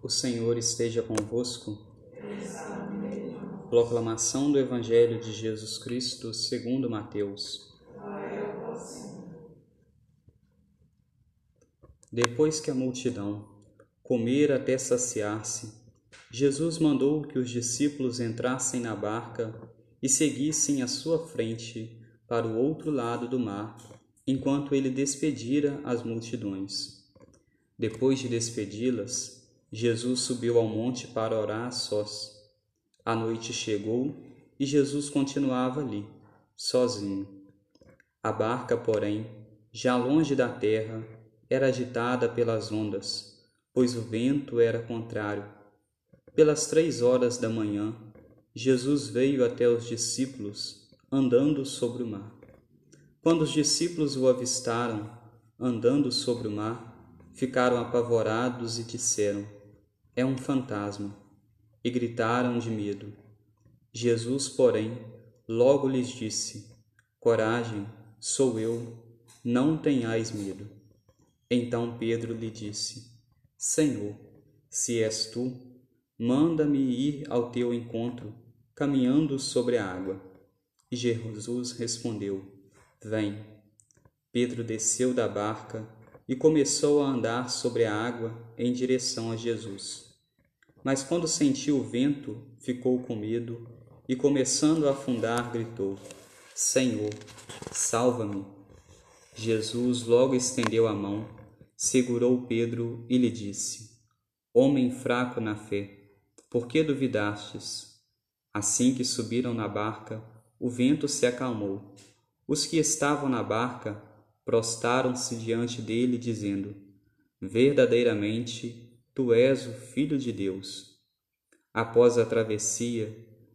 O Senhor esteja convosco. Proclamação do Evangelho de Jesus Cristo segundo Mateus. Depois que a multidão comer até saciar-se, Jesus mandou que os discípulos entrassem na barca e seguissem à sua frente para o outro lado do mar, enquanto ele despedira as multidões. Depois de despedi-las, Jesus subiu ao monte para orar a sós. A noite chegou e Jesus continuava ali, sozinho. A barca, porém, já longe da terra, era agitada pelas ondas, pois o vento era contrário. Pelas três horas da manhã, Jesus veio até os discípulos, andando sobre o mar. Quando os discípulos o avistaram, andando sobre o mar, ficaram apavorados e disseram: é um fantasma, e gritaram de medo. Jesus, porém, logo lhes disse: Coragem, sou eu, não tenhais medo. Então Pedro lhe disse: Senhor, se és tu, manda-me ir ao teu encontro, caminhando sobre a água. E Jesus respondeu: Vem. Pedro desceu da barca e começou a andar sobre a água em direção a Jesus. Mas quando sentiu o vento, ficou com medo e, começando a afundar, gritou: Senhor, salva-me. Jesus logo estendeu a mão, segurou Pedro e lhe disse: Homem fraco na fé, por que duvidastes? Assim que subiram na barca, o vento se acalmou. Os que estavam na barca prostaram-se diante dele, dizendo: Verdadeiramente, Tu és o Filho de Deus. Após a travessia,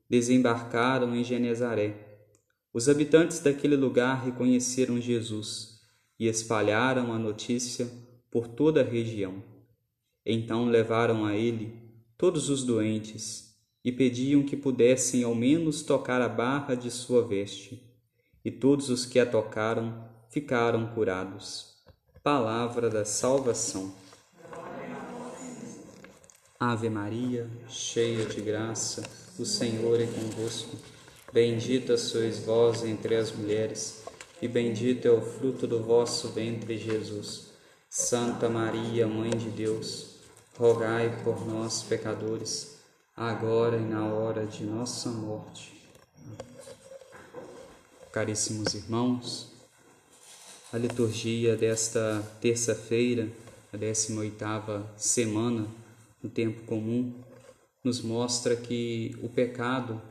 desembarcaram em Genezaré. Os habitantes daquele lugar reconheceram Jesus e espalharam a notícia por toda a região. Então levaram a ele todos os doentes e pediam que pudessem ao menos tocar a barra de sua veste. E todos os que a tocaram ficaram curados. Palavra da salvação. Ave Maria, cheia de graça, o Senhor é convosco. Bendita sois vós entre as mulheres, e bendito é o fruto do vosso ventre, Jesus. Santa Maria, Mãe de Deus, rogai por nós, pecadores, agora e na hora de nossa morte. Caríssimos irmãos, a liturgia desta terça-feira, a 18ª semana no tempo comum, nos mostra que o pecado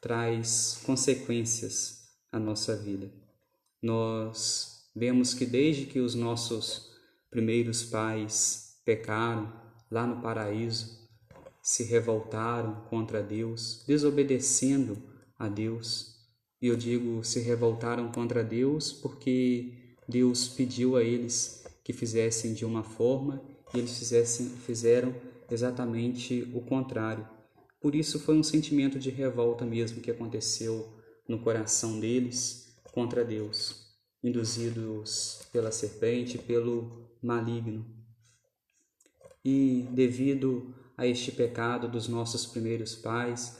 traz consequências à nossa vida. Nós vemos que desde que os nossos primeiros pais pecaram lá no paraíso, se revoltaram contra Deus, desobedecendo a Deus. E eu digo se revoltaram contra Deus porque Deus pediu a eles que fizessem de uma forma e eles fizessem, fizeram exatamente o contrário. Por isso foi um sentimento de revolta mesmo que aconteceu no coração deles contra Deus, induzidos pela serpente, pelo maligno. E devido a este pecado dos nossos primeiros pais,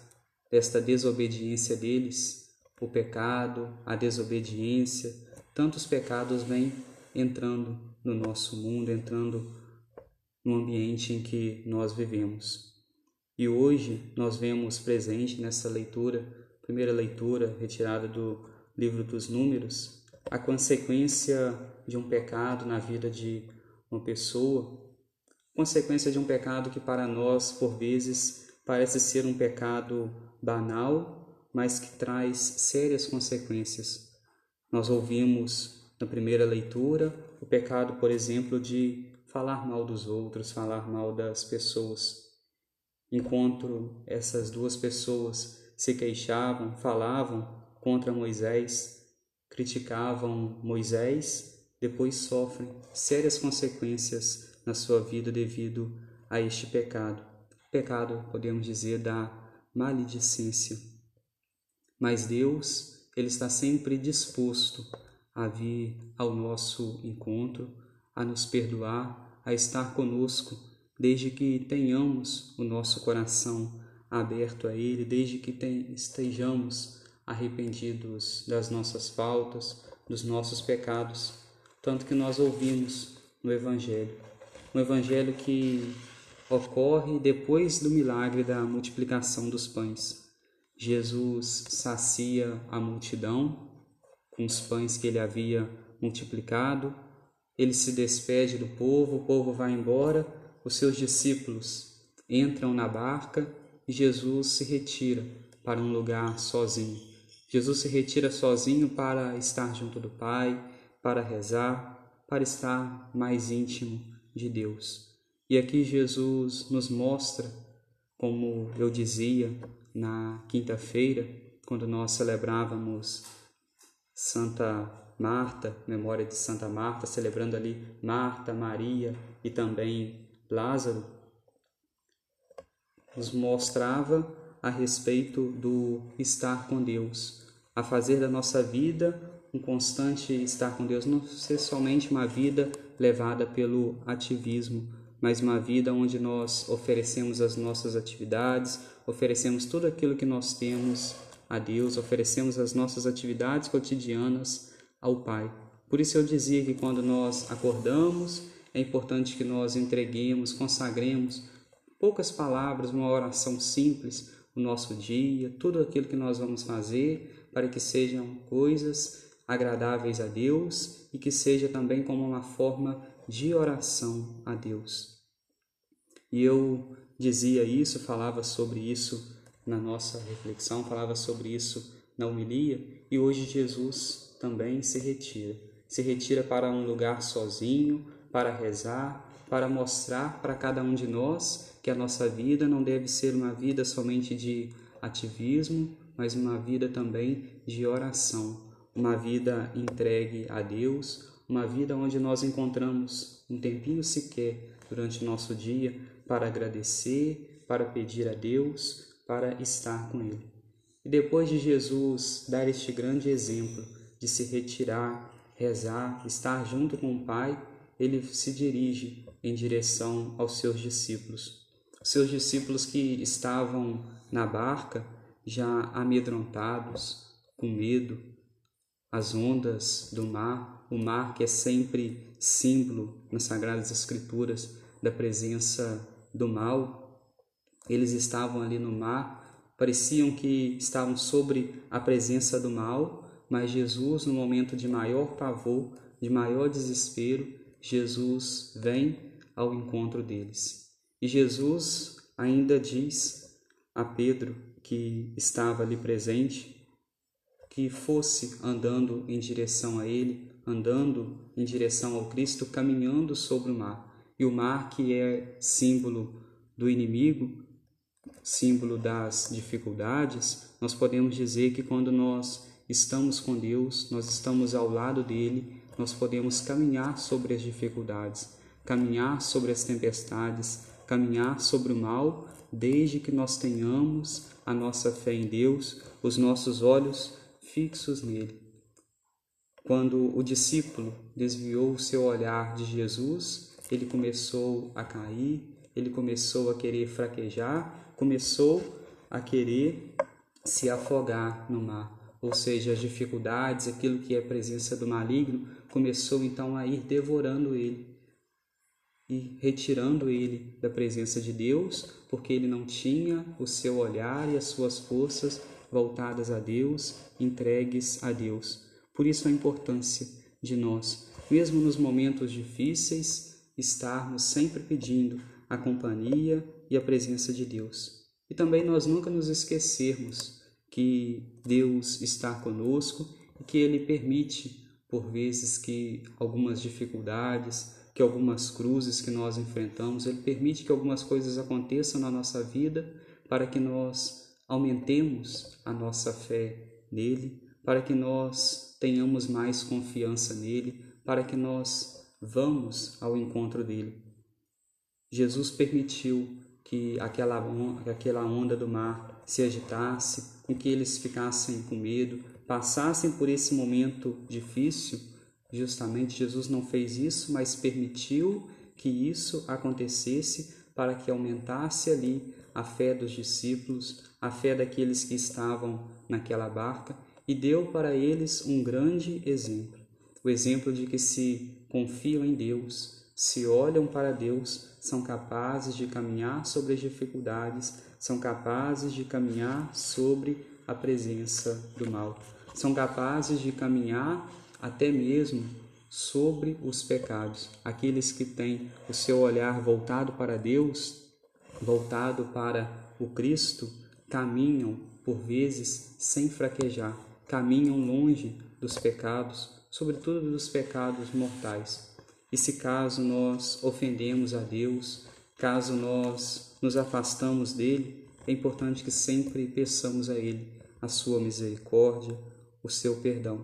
desta desobediência deles, o pecado, a desobediência, tantos pecados vêm entrando no nosso mundo, entrando no ambiente em que nós vivemos. E hoje nós vemos presente nessa leitura, primeira leitura retirada do livro dos Números, a consequência de um pecado na vida de uma pessoa, consequência de um pecado que para nós, por vezes, parece ser um pecado banal, mas que traz sérias consequências. Nós ouvimos na primeira leitura o pecado, por exemplo, de falar mal dos outros, falar mal das pessoas. Enquanto essas duas pessoas se queixavam, falavam contra Moisés, criticavam Moisés, depois sofrem sérias consequências na sua vida devido a este pecado. Pecado, podemos dizer, da maledicência. Mas Deus, ele está sempre disposto a vir ao nosso encontro, a nos perdoar, a estar conosco desde que tenhamos o nosso coração aberto a Ele, desde que estejamos arrependidos das nossas faltas, dos nossos pecados, tanto que nós ouvimos no Evangelho. Um Evangelho que ocorre depois do milagre da multiplicação dos pães. Jesus sacia a multidão com os pães que ele havia multiplicado, ele se despede do povo, o povo vai embora, os seus discípulos entram na barca e Jesus se retira para um lugar sozinho. Jesus se retira sozinho para estar junto do Pai, para rezar, para estar mais íntimo de Deus. E aqui Jesus nos mostra, como eu dizia na quinta-feira, quando nós celebrávamos Santa Marta, memória de Santa Marta, celebrando ali Marta, Maria e também Lázaro, nos mostrava a respeito do estar com Deus, a fazer da nossa vida um constante estar com Deus, não ser somente uma vida levada pelo ativismo, mas uma vida onde nós oferecemos as nossas atividades, oferecemos tudo aquilo que nós temos a Deus, oferecemos as nossas atividades cotidianas ao Pai. Por isso eu dizia que quando nós acordamos, é importante que nós entreguemos, consagremos poucas palavras, uma oração simples, o nosso dia, tudo aquilo que nós vamos fazer, para que sejam coisas agradáveis a Deus e que seja também como uma forma de oração a Deus. E eu dizia isso, falava sobre isso na nossa reflexão, falava sobre isso na homilia, e hoje Jesus também se retira. Se retira para um lugar sozinho, para rezar, para mostrar para cada um de nós que a nossa vida não deve ser uma vida somente de ativismo, mas uma vida também de oração, uma vida entregue a Deus, uma vida onde nós encontramos um tempinho sequer durante o nosso dia para agradecer, para pedir a Deus, para estar com Ele. E depois de Jesus dar este grande exemplo de se retirar, rezar, estar junto com o Pai, ele se dirige em direção aos seus discípulos. Os seus discípulos que estavam na barca, já amedrontados, com medo, as ondas do mar, o mar que é sempre símbolo nas Sagradas Escrituras da presença do mal. Eles estavam ali no mar, pareciam que estavam sobre a presença do mal, mas Jesus, no momento de maior pavor, de maior desespero, Jesus vem ao encontro deles. E Jesus ainda diz a Pedro, que estava ali presente, que fosse andando em direção a Ele, andando em direção ao Cristo, caminhando sobre o mar. E o mar, que é símbolo do inimigo, símbolo das dificuldades, nós podemos dizer que quando nós estamos com Deus, nós estamos ao lado dele, nós podemos caminhar sobre as dificuldades, caminhar sobre as tempestades, caminhar sobre o mal, desde que nós tenhamos a nossa fé em Deus, os nossos olhos fixos nele. Quando o discípulo desviou o seu olhar de Jesus, ele começou a cair, ele começou a querer fraquejar, começou a querer se afogar no mar. Ou seja, as dificuldades, aquilo que é presença do maligno, começou então a ir devorando ele e retirando ele da presença de Deus, porque ele não tinha o seu olhar e as suas forças voltadas a Deus, entregues a Deus. Por isso a importância de nós, mesmo nos momentos difíceis, estarmos sempre pedindo a companhia e a presença de Deus. E também nós nunca nos esquecermos que Deus está conosco e que Ele permite, por vezes, que algumas dificuldades, que algumas cruzes que nós enfrentamos, Ele permite que algumas coisas aconteçam na nossa vida para que nós aumentemos a nossa fé nele, para que nós tenhamos mais confiança nele, para que nós vamos ao encontro dele. Jesus permitiu que aquela onda, aquela onda do mar se agitasse, com que eles ficassem com medo, passassem por esse momento difícil. Justamente Jesus não fez isso, mas permitiu que isso acontecesse para que aumentasse ali a fé dos discípulos, a fé daqueles que estavam naquela barca e deu para eles um grande exemplo. O exemplo de que se confiam em Deus, se olham para Deus, são capazes de caminhar sobre as dificuldades, são capazes de caminhar sobre a presença do mal, são capazes de caminhar até mesmo sobre os pecados. Aqueles que têm o seu olhar voltado para Deus, voltado para o Cristo, caminham por vezes sem fraquejar, caminham longe dos pecados, sobretudo dos pecados mortais. E se caso nós ofendemos a Deus, caso nós nos afastamos dele, é importante que sempre peçamos a ele a sua misericórdia, o seu perdão.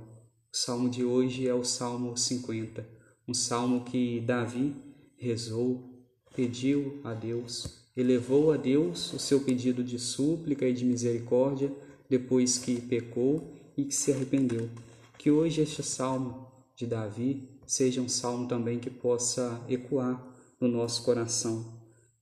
O salmo de hoje é o Salmo 50, um salmo que Davi rezou, pediu a Deus, elevou a Deus o seu pedido de súplica e de misericórdia depois que pecou e que se arrependeu. Que hoje este salmo de Davi seja um salmo também que possa ecoar no nosso coração.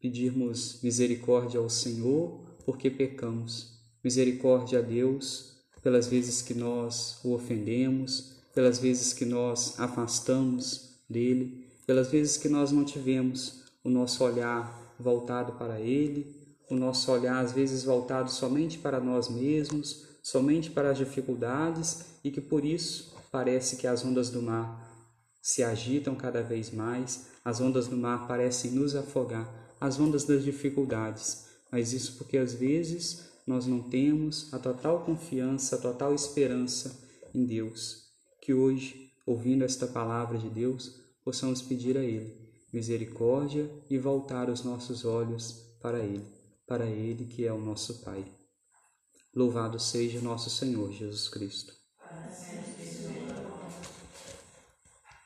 Pedirmos misericórdia ao Senhor porque pecamos. Misericórdia a Deus pelas vezes que nós o ofendemos, pelas vezes que nós afastamos dele, pelas vezes que nós não tivemos o nosso olhar voltado para ele, o nosso olhar às vezes voltado somente para nós mesmos, somente para as dificuldades e que por isso parece que as ondas do mar se agitam cada vez mais, as ondas do mar parecem nos afogar, as ondas das dificuldades, mas isso porque às vezes nós não temos a total confiança, a total esperança em Deus. Que hoje, ouvindo esta palavra de Deus, possamos pedir a Ele misericórdia e voltar os nossos olhos para Ele, para Ele que é o nosso Pai. Louvado seja nosso Senhor Jesus Cristo.